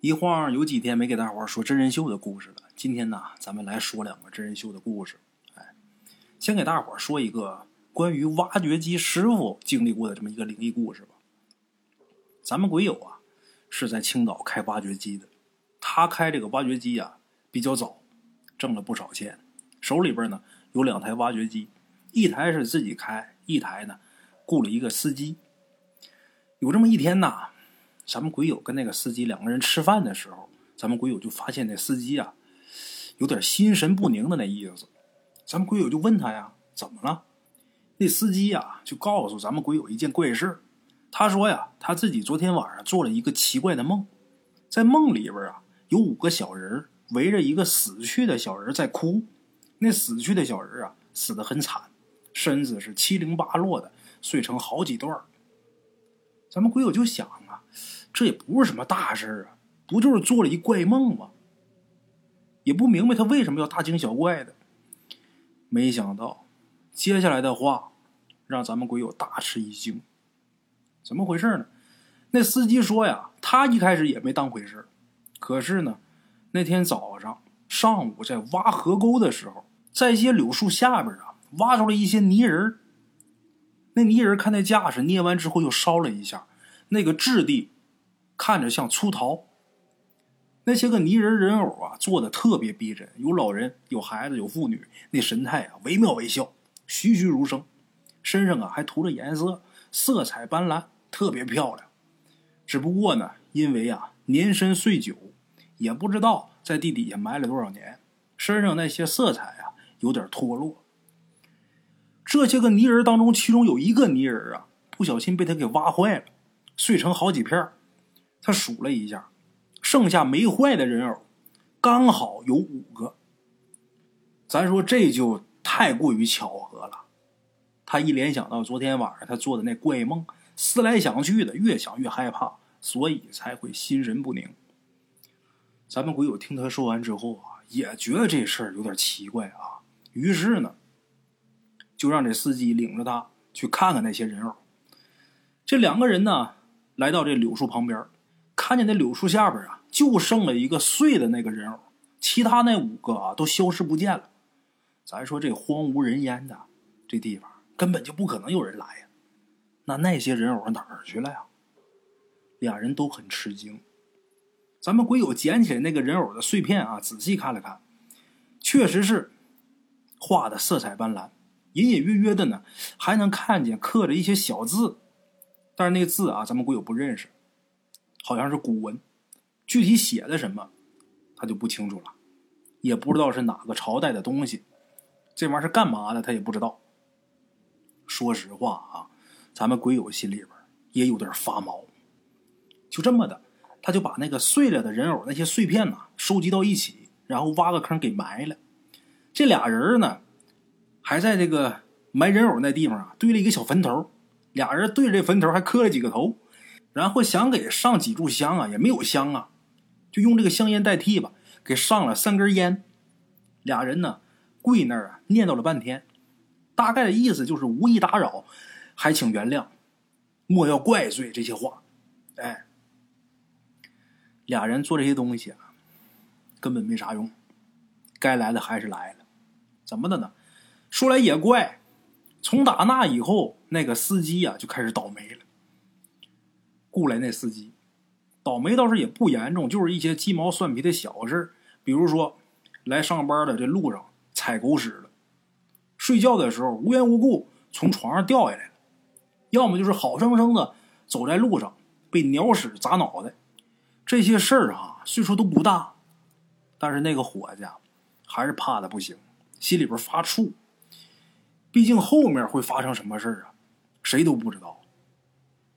一晃有几天没给大伙说真人秀的故事了。今天呢，咱们来说两个真人秀的故事。哎，先给大伙说一个关于挖掘机师傅经历过的这么一个灵异故事吧。咱们鬼友啊，是在青岛开挖掘机的。他开这个挖掘机啊比较早，挣了不少钱，手里边呢有两台挖掘机，一台是自己开，一台呢雇了一个司机。有这么一天呐。咱们鬼友跟那个司机两个人吃饭的时候，咱们鬼友就发现那司机啊，有点心神不宁的那意思。咱们鬼友就问他呀，怎么了？那司机呀就告诉咱们鬼友一件怪事他说呀，他自己昨天晚上做了一个奇怪的梦，在梦里边啊，有五个小人围着一个死去的小人在哭。那死去的小人啊，死得很惨，身子是七零八落的，碎成好几段咱们鬼友就想。这也不是什么大事啊，不就是做了一怪梦吗？也不明白他为什么要大惊小怪的。没想到接下来的话让咱们鬼友大吃一惊。怎么回事呢？那司机说呀，他一开始也没当回事可是呢，那天早上上午在挖河沟的时候，在一些柳树下边啊，挖出了一些泥人那泥人看那架势，捏完之后又烧了一下，那个质地。看着像粗陶，那些个泥人人偶啊，做的特别逼真，有老人，有孩子，有妇女，那神态啊惟妙惟肖，栩栩如生，身上啊还涂着颜色，色彩斑斓，特别漂亮。只不过呢，因为啊年深岁久，也不知道在地底下埋了多少年，身上那些色彩啊有点脱落。这些个泥人当中，其中有一个泥人啊，不小心被他给挖坏了，碎成好几片他数了一下，剩下没坏的人偶刚好有五个。咱说这就太过于巧合了。他一联想到昨天晚上他做的那怪梦，思来想去的，越想越害怕，所以才会心神不宁。咱们鬼友听他说完之后啊，也觉得这事儿有点奇怪啊。于是呢，就让这司机领着他去看看那些人偶。这两个人呢，来到这柳树旁边。看见那柳树下边啊，就剩了一个碎的那个人偶，其他那五个啊都消失不见了。咱说这荒无人烟的这地方，根本就不可能有人来呀。那那些人偶哪儿去了呀？俩人都很吃惊。咱们鬼友捡起来那个人偶的碎片啊，仔细看了看，确实是画的色彩斑斓，隐隐约约的呢，还能看见刻着一些小字，但是那字啊，咱们鬼友不认识。好像是古文，具体写的什么，他就不清楚了，也不知道是哪个朝代的东西，这玩意儿是干嘛的，他也不知道。说实话啊，咱们鬼友心里边也有点发毛。就这么的，他就把那个碎了的人偶那些碎片呢收集到一起，然后挖个坑给埋了。这俩人呢，还在这个埋人偶那地方啊堆了一个小坟头，俩人对着这坟头还磕了几个头。然后想给上几炷香啊，也没有香啊，就用这个香烟代替吧，给上了三根烟。俩人呢跪那儿啊，念叨了半天，大概的意思就是无意打扰，还请原谅，莫要怪罪这些话。哎，俩人做这些东西啊，根本没啥用，该来的还是来了。怎么的呢？说来也怪，从打那以后，那个司机呀就开始倒霉了。雇来那司机，倒霉倒是也不严重，就是一些鸡毛蒜皮的小事比如说，来上班的这路上踩狗屎了，睡觉的时候无缘无故从床上掉下来了，要么就是好生生的走在路上被鸟屎砸脑袋。这些事儿啊，岁数都不大，但是那个伙计还是怕的不行，心里边发怵。毕竟后面会发生什么事儿啊，谁都不知道。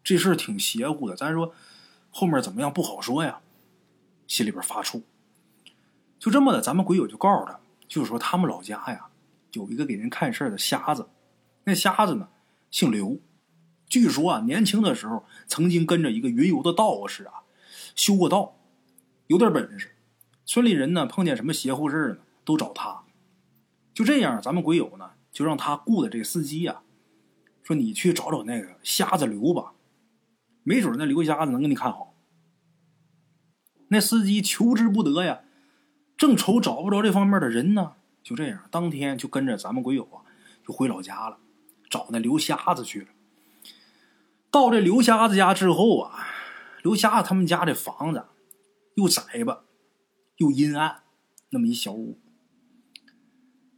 这事儿挺邪乎的，咱说后面怎么样不好说呀，心里边发怵。就这么的，咱们鬼友就告诉他，就是说他们老家呀有一个给人看事儿的瞎子，那瞎子呢姓刘，据说啊年轻的时候曾经跟着一个云游的道士啊修过道，有点本事。村里人呢碰见什么邪乎事儿呢都找他。就这样，咱们鬼友呢就让他雇的这个司机呀，说你去找找那个瞎子刘吧。没准那刘瞎子能给你看好。那司机求之不得呀，正愁找不着这方面的人呢。就这样，当天就跟着咱们鬼友啊，就回老家了，找那刘瞎子去了。到这刘瞎子家之后啊，刘瞎子他们家这房子又窄吧，又阴暗，那么一小屋。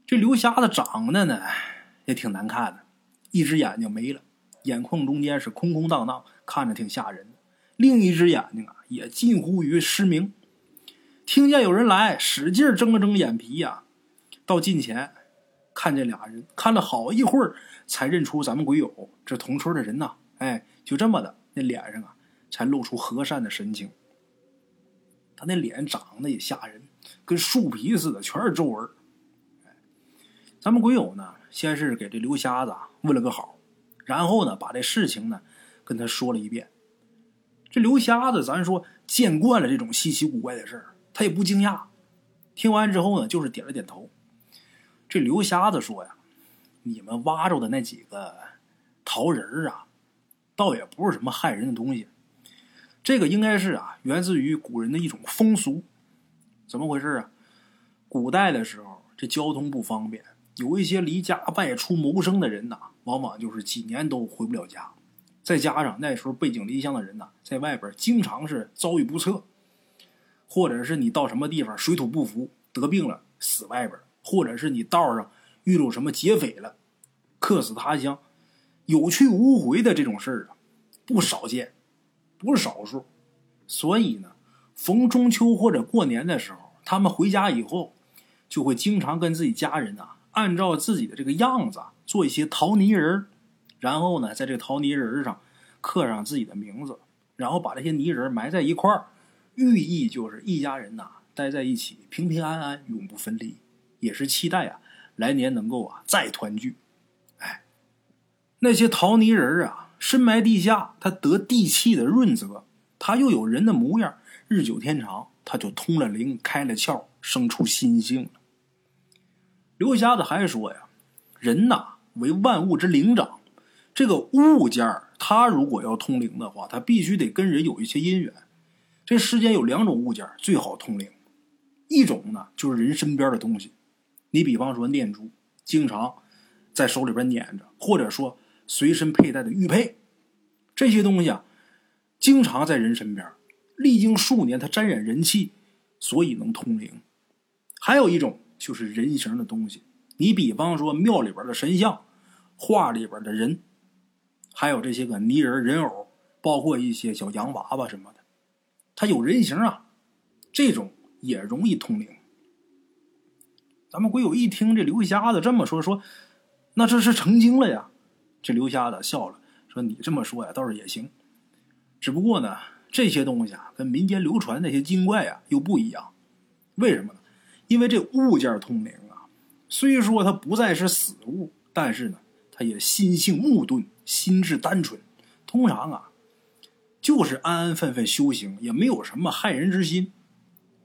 这刘瞎子长得呢也挺难看的，一只眼睛没了，眼眶中间是空空荡荡，看着挺吓人。另一只眼睛啊也近乎于失明。听见有人来，使劲睁了睁眼皮呀。到近前，看见俩人，看了好一会儿，才认出咱们鬼友这同村的人呐。哎，就这么的，那脸上啊，才露出和善的神情。他那脸长得也吓人，跟树皮似的，全是皱纹。咱们鬼友呢，先是给这刘瞎子问了个好，然后呢，把这事情呢跟他说了一遍。这刘瞎子，咱说见惯了这种稀奇古怪的事儿，他也不惊讶。听完之后呢，就是点了点头。这刘瞎子说呀：“你们挖着的那几个桃仁儿啊，倒也不是什么害人的东西。这个应该是啊，源自于古人的一种风俗。怎么回事啊？古代的时候，这交通不方便，有一些离家外出谋生的人呐，往往就是几年都回不了家。再加上那时候背井离乡的人呐，在外边经常是遭遇不测，或者是你到什么地方水土不服，得病了死外边。”或者是你道上遇到什么劫匪了，客死他乡，有去无回的这种事儿啊，不少见，不是少数。所以呢，逢中秋或者过年的时候，他们回家以后，就会经常跟自己家人呐，按照自己的这个样子做一些陶泥人然后呢，在这个陶泥人上刻上自己的名字，然后把这些泥人埋在一块儿，寓意就是一家人呐待在一起，平平安安，永不分离。也是期待啊，来年能够啊再团聚。哎，那些陶泥人啊，深埋地下，他得地气的润泽，他又有人的模样，日久天长，他就通了灵，开了窍，生出心性了。刘瞎子还说呀，人呐为万物之灵长，这个物件儿，它如果要通灵的话，它必须得跟人有一些姻缘。这世间有两种物件最好通灵，一种呢就是人身边的东西。你比方说念珠，经常在手里边捻着，或者说随身佩戴的玉佩，这些东西啊，经常在人身边，历经数年，它沾染人气，所以能通灵。还有一种就是人形的东西，你比方说庙里边的神像，画里边的人，还有这些个泥人、人偶，包括一些小洋娃娃什么的，它有人形啊，这种也容易通灵。咱们鬼友一听这刘瞎子这么说，说那这是成精了呀。这刘瞎子笑了，说你这么说呀，倒是也行。只不过呢，这些东西啊，跟民间流传那些精怪啊又不一样。为什么呢？因为这物件通灵啊，虽说它不再是死物，但是呢，它也心性木钝，心智单纯，通常啊，就是安安分分修行，也没有什么害人之心。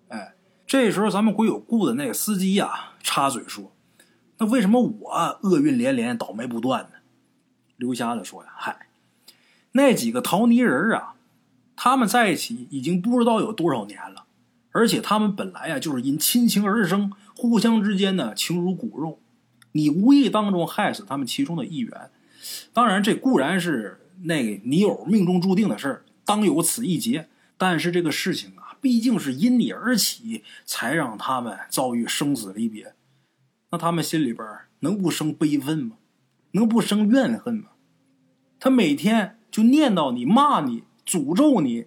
哎。这时候，咱们鬼友雇的那个司机呀，插嘴说：“那为什么我厄运连连，倒霉不断呢？”刘瞎子说：“呀，嗨，那几个陶泥人啊，他们在一起已经不知道有多少年了，而且他们本来啊就是因亲情而生，互相之间呢情如骨肉。你无意当中害死他们其中的一员，当然这固然是那个泥偶命中注定的事，当有此一劫。但是这个事情啊。”毕竟是因你而起，才让他们遭遇生死离别，那他们心里边能不生悲愤吗？能不生怨恨吗？他每天就念叨你、骂你、诅咒你，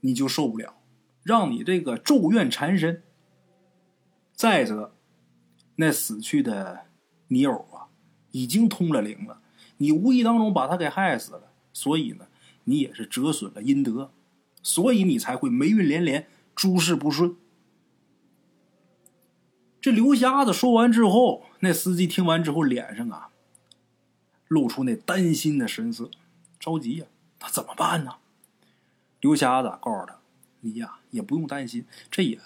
你就受不了，让你这个咒怨缠身。再者，那死去的泥偶啊，已经通了灵了，你无意当中把他给害死了，所以呢，你也是折损了阴德。所以你才会霉运连连，诸事不顺。这刘瞎子说完之后，那司机听完之后，脸上啊露出那担心的神色，着急呀，他怎么办呢？刘瞎子告诉他：“你呀，也不用担心，这也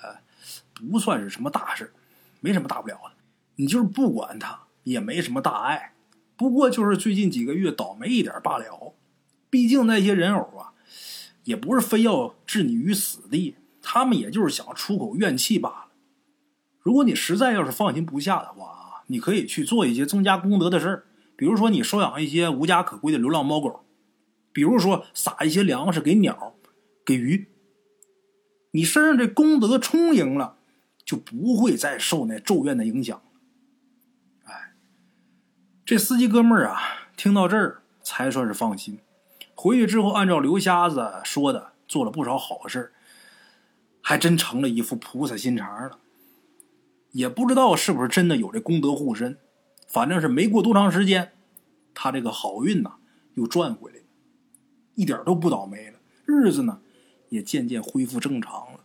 不算是什么大事，没什么大不了的。你就是不管他，也没什么大碍，不过就是最近几个月倒霉一点罢了。毕竟那些人偶啊。”也不是非要置你于死地，他们也就是想出口怨气罢了。如果你实在要是放心不下的话啊，你可以去做一些增加功德的事儿，比如说你收养一些无家可归的流浪猫狗，比如说撒一些粮食给鸟、给鱼。你身上这功德充盈了，就不会再受那咒怨的影响。哎，这司机哥们儿啊，听到这儿才算是放心。回去之后，按照刘瞎子说的，做了不少好事还真成了一副菩萨心肠了。也不知道是不是真的有这功德护身，反正是没过多长时间，他这个好运呐又赚回来了，一点都不倒霉了，日子呢也渐渐恢复正常了。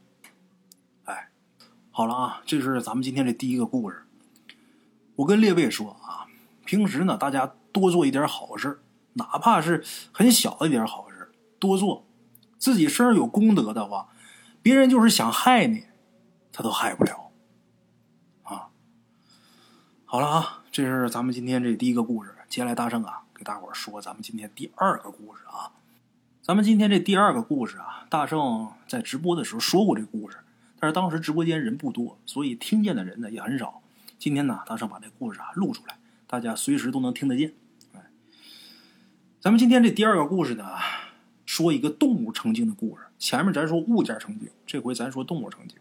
哎，好了啊，这是咱们今天这第一个故事。我跟列位说啊，平时呢大家多做一点好事，哪怕是很小的一点好事，多做，自己身上有功德的话，别人就是想害你，他都害不了。啊好了啊，这是咱们今天这第一个故事。接下来大圣啊，给大伙说咱们今天第二个故事啊。咱们今天这第二个故事啊，大圣在直播的时候说过这故事，但是当时直播间人不多，所以听见的人呢也很少。今天呢，大圣把这故事啊录出来，大家随时都能听得见。哎，咱们今天这第二个故事呢，说一个动物成精的故事。前面咱说物件成精，这回咱说动物成精。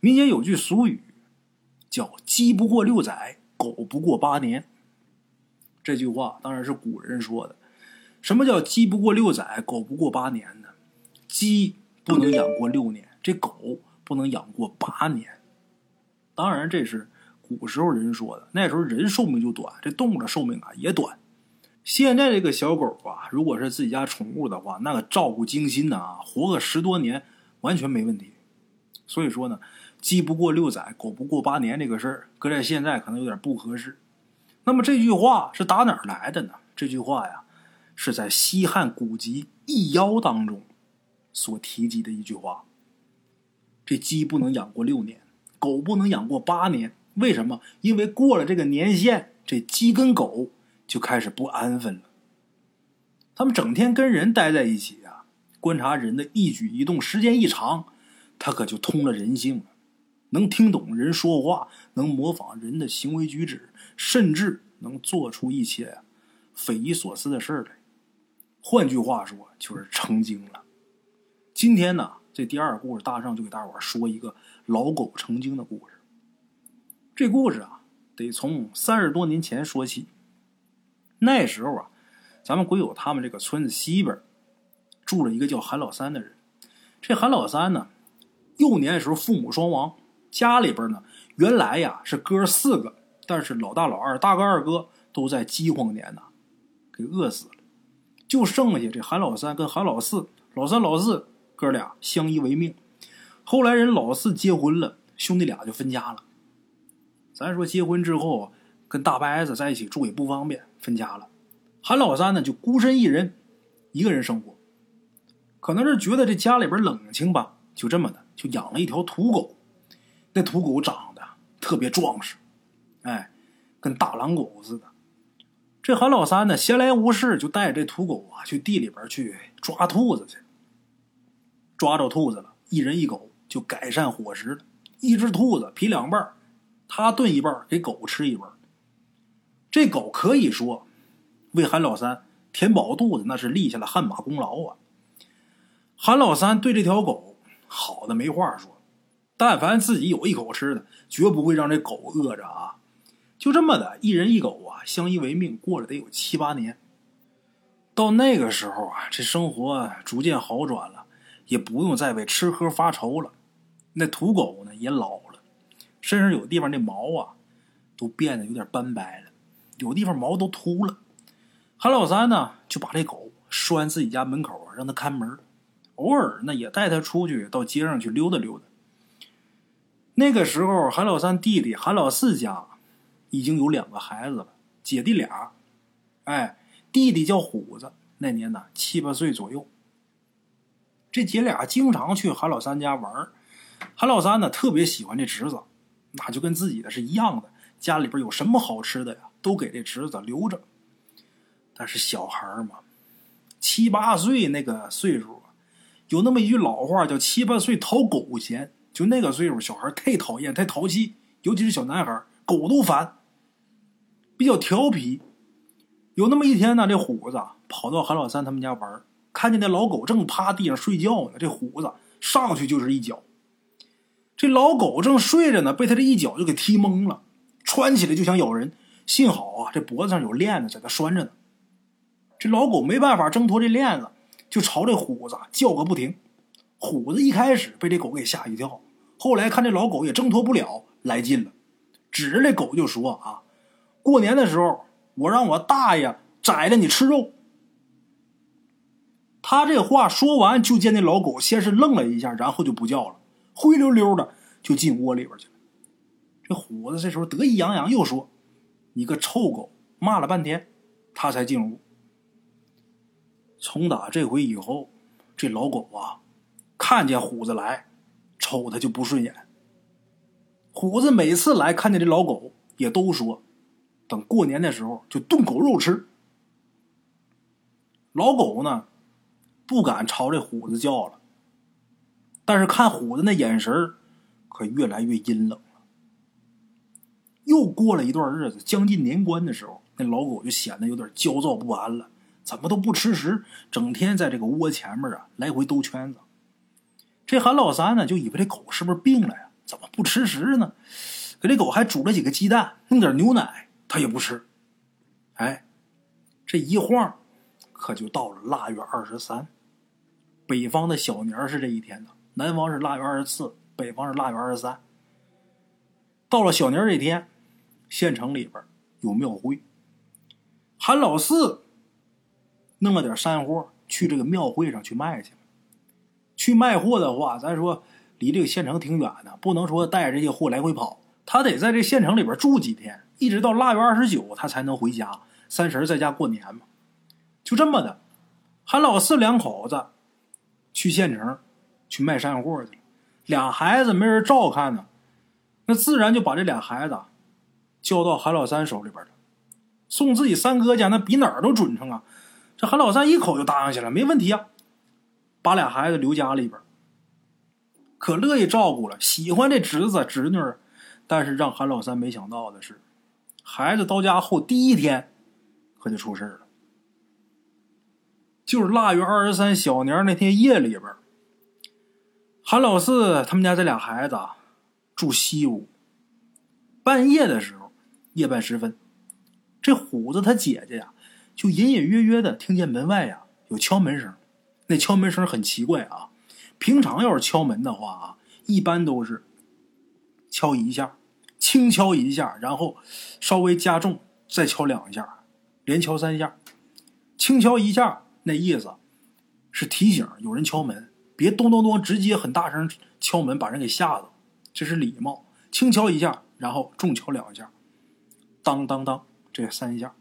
民间有句俗语。叫“鸡不过六载，狗不过八年”。这句话当然是古人说的。什么叫“鸡不过六载，狗不过八年”呢？鸡不能养过六年，这狗不能养过八年。当然，这是古时候人说的。那时候人寿命就短，这动物的寿命啊也短。现在这个小狗啊，如果是自己家宠物的话，那个照顾精心的啊，活个十多年完全没问题。所以说呢。鸡不过六载，狗不过八年，这个事儿搁在现在可能有点不合适。那么这句话是打哪儿来的呢？这句话呀，是在西汉古籍《易妖》当中所提及的一句话。这鸡不能养过六年，狗不能养过八年，为什么？因为过了这个年限，这鸡跟狗就开始不安分了。他们整天跟人待在一起啊，观察人的一举一动，时间一长，他可就通了人性了。能听懂人说话，能模仿人的行为举止，甚至能做出一些匪夷所思的事来。换句话说，就是成精了。今天呢，这第二故事，大圣就给大伙说一个老狗成精的故事。这故事啊，得从三十多年前说起。那时候啊，咱们鬼友他们这个村子西边住了一个叫韩老三的人。这韩老三呢，幼年的时候父母双亡。家里边呢，原来呀是哥四个，但是老大、老二、大哥、二哥都在饥荒年呐，给饿死了，就剩下这韩老三跟韩老四，老三、老四哥俩相依为命。后来人老四结婚了，兄弟俩就分家了。咱说结婚之后跟大伯子在一起住也不方便，分家了。韩老三呢就孤身一人，一个人生活，可能是觉得这家里边冷清吧，就这么的就养了一条土狗。那土狗长得特别壮实，哎，跟大狼狗似的。这韩老三呢，闲来无事就带着这土狗啊，去地里边去抓兔子去。抓着兔子了，一人一狗就改善伙食了。一只兔子劈两半，他炖一半，给狗吃一半。这狗可以说为韩老三填饱肚子，那是立下了汗马功劳啊。韩老三对这条狗好的没话说。但凡自己有一口吃的，绝不会让这狗饿着啊！就这么的，一人一狗啊，相依为命，过了得有七八年。到那个时候啊，这生活逐渐好转了，也不用再为吃喝发愁了。那土狗呢，也老了，身上有地方那毛啊，都变得有点斑白了，有地方毛都秃了。韩老三呢，就把这狗拴自己家门口，让它看门，偶尔呢，也带它出去到街上去溜达溜达。那个时候，韩老三弟弟韩老四家已经有两个孩子了，姐弟俩。哎，弟弟叫虎子，那年呢七八岁左右。这姐俩经常去韩老三家玩韩老三呢特别喜欢这侄子，那就跟自己的是一样的。家里边有什么好吃的呀，都给这侄子留着。但是小孩嘛，七八岁那个岁数，有那么一句老话叫“七八岁讨狗嫌”，就那个岁数，小孩太讨厌、太淘气，尤其是小男孩，狗都烦，比较调皮。有那么一天呢，这虎子跑到韩老三他们家玩，看见那老狗正趴地上睡觉呢，这虎子上去就是一脚。这老狗正睡着呢，被他这一脚就给踢懵了，窜起来就想咬人。幸好啊，这脖子上有链子在那拴着呢。这老狗没办法挣脱这链子，就朝这虎子叫个不停。虎子一开始被这狗给吓一跳，后来看这老狗也挣脱不了，来劲了，指着这狗就说：“啊，过年的时候我让我大爷宰了你吃肉。”他这话说完，就见那老狗先是愣了一下，然后就不叫了，灰溜溜的就进窝里边去了。这虎子这时候得意洋洋，又说：“你个臭狗！”骂了半天，他才进屋。从打这回以后，这老狗啊，看见虎子来，瞅他就不顺眼。虎子每次来看见这老狗，也都说，等过年的时候就炖狗肉吃。老狗呢，不敢朝这虎子叫了，但是看虎子那眼神可越来越阴冷了。又过了一段日子，将近年关的时候，那老狗就显得有点焦躁不安了。怎么都不吃食，整天在这个窝前面啊来回兜圈子。这韩老三呢，就以为这狗是不是病了呀？怎么不吃食呢？给这狗还煮了几个鸡蛋，弄点牛奶，他也不吃。哎，这一晃，可就到了腊月二十三。北方的小年是这一天的，南方是腊月二十四，北方是腊月二十三。到了小年这天，县城里边有庙会，韩老四。弄了点山货去这个庙会上去卖去。去卖货的话，咱说离这个县城挺远的，不能说带着这些货来回跑。他得在这县城里边住几天，一直到腊月二十九，他才能回家。三十在家过年嘛，就这么的。韩老四两口子去县城去卖山货去了，俩孩子没人照看呢，那自然就把这俩孩子交到韩老三手里边了。送自己三哥家，那比哪儿都准成啊！这韩老三一口就答应下来，没问题啊，把俩孩子留家里边，可乐意照顾了，喜欢这侄子侄女但是让韩老三没想到的是，孩子到家后第一天，可就出事了。就是腊月二十三小年那天夜里边，韩老四他们家这俩孩子啊住西屋，半夜的时候，夜半时分，这虎子他姐姐呀。就隐隐约约的听见门外呀有敲门声，那敲门声很奇怪啊。平常要是敲门的话啊，一般都是敲一下，轻敲一下，然后稍微加重再敲两下，连敲三下。轻敲一下那意思是提醒有人敲门，别咚咚咚直接很大声敲门把人给吓着，这是礼貌。轻敲一下，然后重敲两下，当当当，这三下。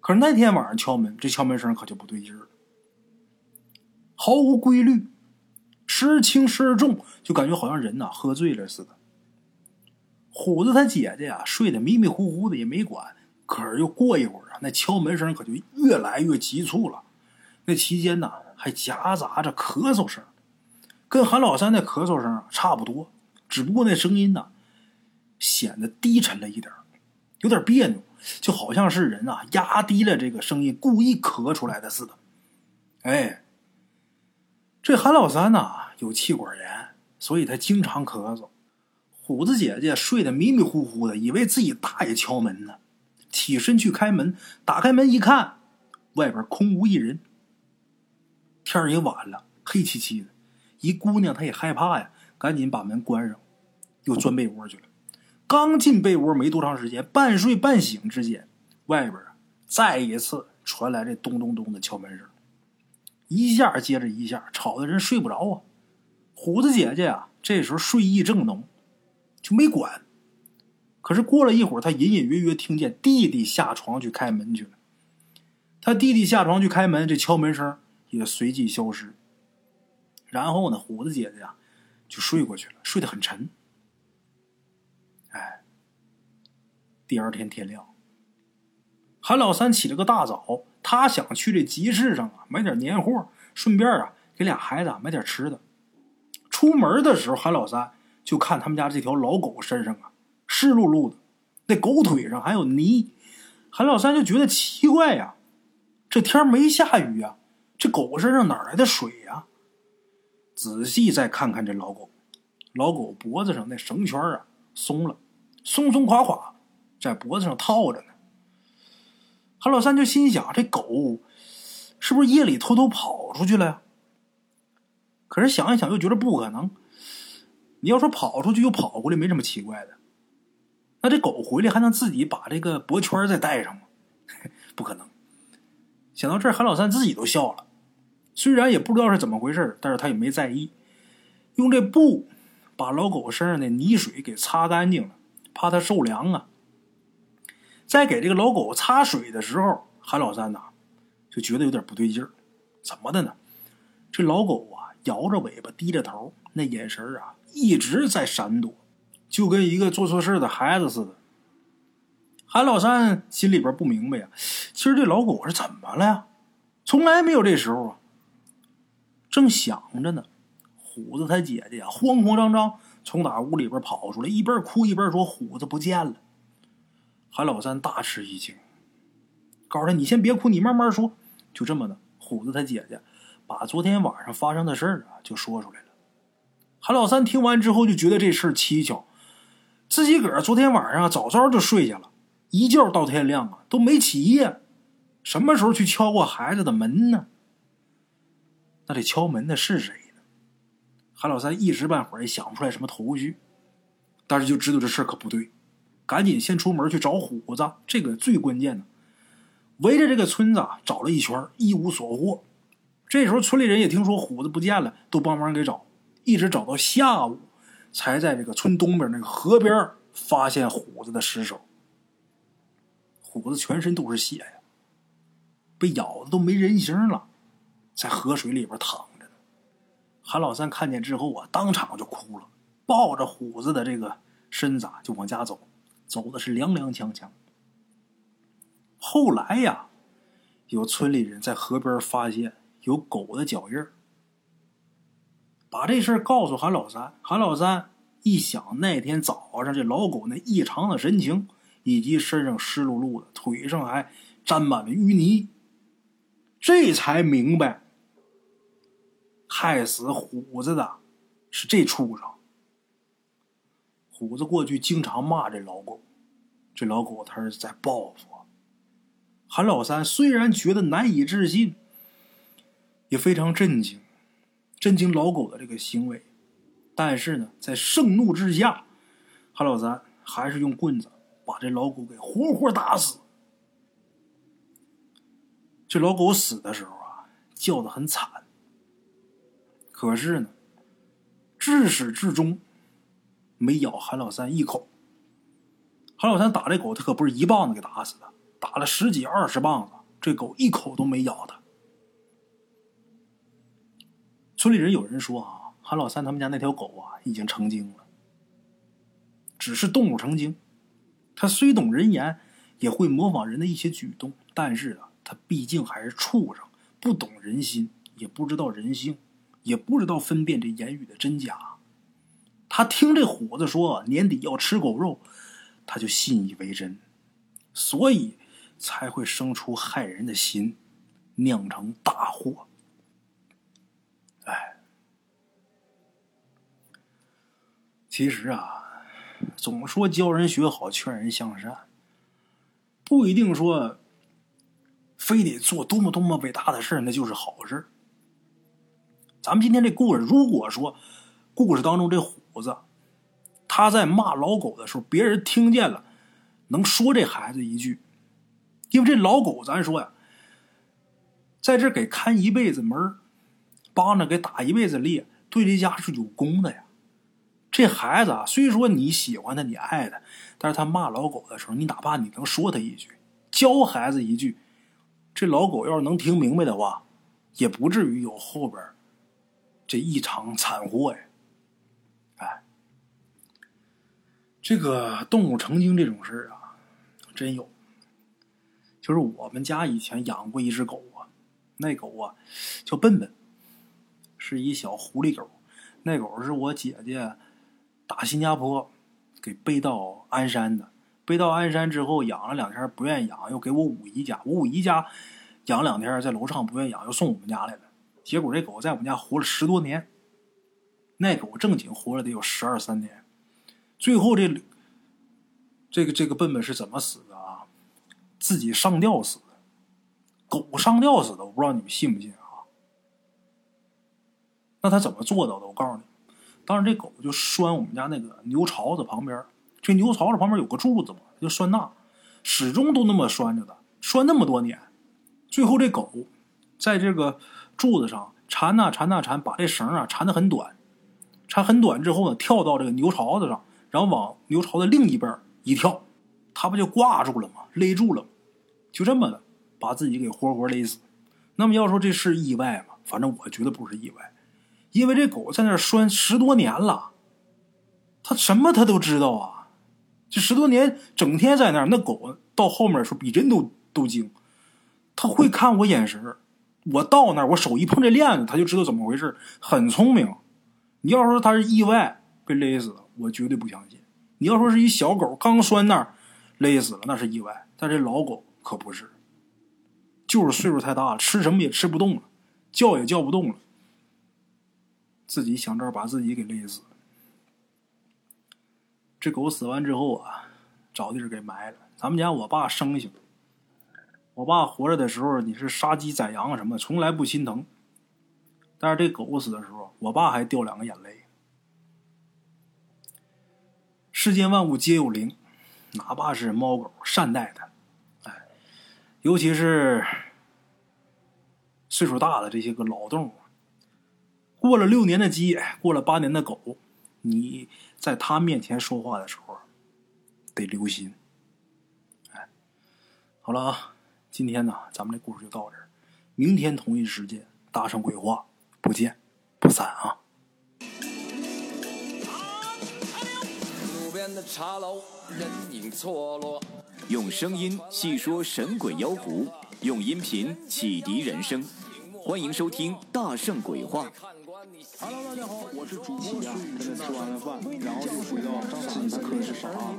可是那天晚上敲门，这敲门声可就不对劲了，毫无规律，时而轻时而重，就感觉好像人呐喝醉了似的。虎子他姐姐呀睡得迷迷糊糊的也没管，可是又过一会儿啊，那敲门声可就越来越急促了。那期间呢还夹杂着咳嗽声，跟韩老三那咳嗽声差不多，只不过那声音呢显得低沉了一点，有点别扭。就好像是人啊压低了这个声音，故意咳出来的似的。哎，这韩老三呐有气管炎，所以他经常咳嗽。虎子姐姐睡得迷迷糊糊的，以为自己大爷敲门呢，起身去开门。打开门一看，外边空无一人。天也晚了，黑漆漆的。一姑娘她也害怕呀，赶紧把门关上，又钻被窝去了。刚进被窝没多长时间，半睡半醒之间，外边再一次传来这咚咚咚的敲门声，一下接着一下，吵得人睡不着啊。虎子姐姐啊，这时候睡意正浓，就没管。可是过了一会儿，她隐隐约约听见弟弟下床去开门去了。他弟弟下床去开门，这敲门声也随即消失。然后呢，虎子姐姐呀就睡过去了，睡得很沉。哎第二天天亮，韩老三起了个大早，他想去这集市上啊买点年货，顺便啊给俩孩子买点吃的。出门的时候，韩老三就看他们家这条老狗身上啊湿漉漉的，那狗腿上还有泥。韩老三就觉得奇怪呀，这天没下雨呀，这狗身上哪来的水呀？仔细再看看这老狗，老狗脖子上那绳圈啊松了，松松垮垮，在脖子上套着呢。韩老三就心想：这狗是不是夜里偷偷跑出去了呀？可是想一想又觉得不可能。你要说跑出去又跑回来，没什么奇怪的。那这狗回来还能自己把这个脖圈再戴上吗？不可能。想到这儿，韩老三自己都笑了。虽然也不知道是怎么回事，但是他也没在意，用这布把老狗身上的泥水给擦干净了，怕它受凉啊。在给这个老狗擦水的时候，韩老三呐就觉得有点不对劲儿。怎么的呢？这老狗啊，摇着尾巴，低着头，那眼神啊一直在闪躲。就跟一个做错事的孩子似的。韩老三心里边不明白呀，其实这老狗是怎么了呀？从来没有这时候啊。正想着呢，虎子他姐姐啊，慌慌张张从打屋里边跑出来，一边哭一边说：“虎子不见了。”韩老三大吃一惊，告诉他：“你先别哭，你慢慢说。”就这么的，虎子他姐姐把昨天晚上发生的事儿啊就说出来了。韩老三听完之后就觉得这事儿蹊跷。自己个儿昨天晚上早早就睡下了，一觉到天亮啊，都没起夜。什么时候去敲过孩子的门呢？那这敲门的是谁呢？韩老三一时半会儿也想不出来什么头绪，但是就知道这事儿可不对，赶紧先出门去找虎子。这个最关键的，围着这个村子找了一圈，一无所获。这时候村里人也听说虎子不见了，都帮忙给找，一直找到下午。才在这个村东边那个河边发现虎子的尸首。虎子全身都是血呀，被咬的都没人形了，在河水里边躺着呢。韩老三看见之后啊，当场就哭了，抱着虎子的这个身子啊，就往家走，走的是踉踉跄跄。后来呀，有村里人在河边发现有狗的脚印儿。把这事告诉韩老三，韩老三一想那天早上这老狗那异常的神情，以及身上湿漉漉的，腿上还沾满了淤泥，这才明白，害死虎子的是这畜生。虎子过去经常骂这老狗，这老狗他是在报复。韩老三虽然觉得难以置信，也非常震惊。震惊老狗的这个行为，但是呢，在盛怒之下，韩老三还是用棍子把这老狗给活活打死。这老狗死的时候啊，叫的很惨，可是呢，至始至终没咬韩老三一口。韩老三打这狗，他可不是一棒子给打死的，打了十几二十棒子，这狗一口都没咬他。村里人有人说啊，韩老三他们家那条狗啊已经成精了。只是动物成精，它虽懂人言，也会模仿人的一些举动，但是啊，它毕竟还是畜生，不懂人心，也不知道人性，也不知道分辨这言语的真假。他听这虎子说年底要吃狗肉，他就信以为真，所以才会生出害人的心，酿成大祸。其实啊，总说教人学好，劝人向善，不一定说非得做多么多么伟大的事那就是好事咱们今天这故事，如果说故事当中这虎子他在骂老狗的时候，别人听见了，能说这孩子一句，因为这老狗，咱说呀，在这给看一辈子门帮着给打一辈子猎，对这家是有功的呀。这孩子啊，虽说你喜欢他，你爱他，但是他骂老狗的时候，你哪怕你能说他一句，教孩子一句，这老狗要是能听明白的话，也不至于有后边这一场惨祸呀。哎，这个动物成精这种事啊，真有。就是我们家以前养过一只狗啊，那狗啊叫笨笨，是一小狐狸狗，那狗是我姐姐打新加坡给背到鞍山的。背到鞍山之后养了两天不愿意养，又给我五姨家。我五姨家养两天在楼上不愿意养，又送我们家来了。结果这狗在我们家活了十多年，那狗正经活了得有十二三年。最后这这个这个笨笨是怎么死的啊？自己上吊死的，狗上吊死的，我不知道你们信不信啊？那他怎么做到的？我告诉你，当时这狗就拴我们家那个牛槽子旁边。这牛槽子旁边有个柱子嘛，就拴那，始终都那么拴着的，拴那么多年，最后这狗在这个柱子上缠呐缠呐缠，把这绳啊缠得很短，缠很短之后呢，跳到这个牛槽子上，然后往牛槽的另一边一跳，它不就挂住了吗？勒住了，就这么的把自己给活活勒死。那么要说这是意外吗？反正我觉得不是意外，因为这狗在那拴十多年了，它什么它都知道啊。这十多年，整天在那儿，那狗到后面说比人都都精，它会看我眼神我到那儿，我手一碰这链子，它就知道怎么回事很聪明。你要说它是意外被勒死的，我绝对不相信。你要说是一小狗刚拴那儿勒死了，那是意外。但这老狗可不是，就是岁数太大了，吃什么也吃不动了，叫也叫不动了，自己想招把自己给勒死。这狗死完之后啊，找地儿给埋了。咱们家我爸生性，我爸活着的时候，你是杀鸡宰羊什么，从来不心疼。但是这狗死的时候，我爸还掉两个眼泪。世间万物皆有灵，哪怕是猫狗，善待它。哎，尤其是岁数大的这些个老动物，过了六年的鸡，过了八年的狗，你。在他面前说话的时候，得留心。哎，好了啊，今天呢，咱们的故事就到这儿。明天同一时间，大圣鬼话，不见不散啊！路边的茶楼，人影错落用声音细说神鬼妖狐，用音频启迪人生。欢迎收听《大圣鬼话》。Hello，大家好，我是主播孙吃完了饭，然后就回到自己的课室上啊。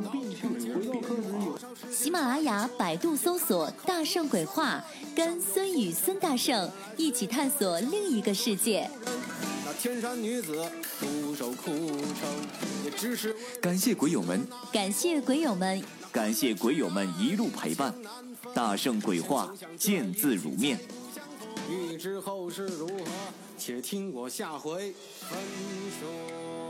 喜马拉雅、百度搜索“大圣鬼话”，跟孙宇、孙大圣一起探索另一个世界。那天山女子独守空城，也只是感谢鬼友们，感谢鬼友们，感谢鬼友们一路陪伴。大圣鬼话，见字如面。欲知后事如何？且听我下回分说。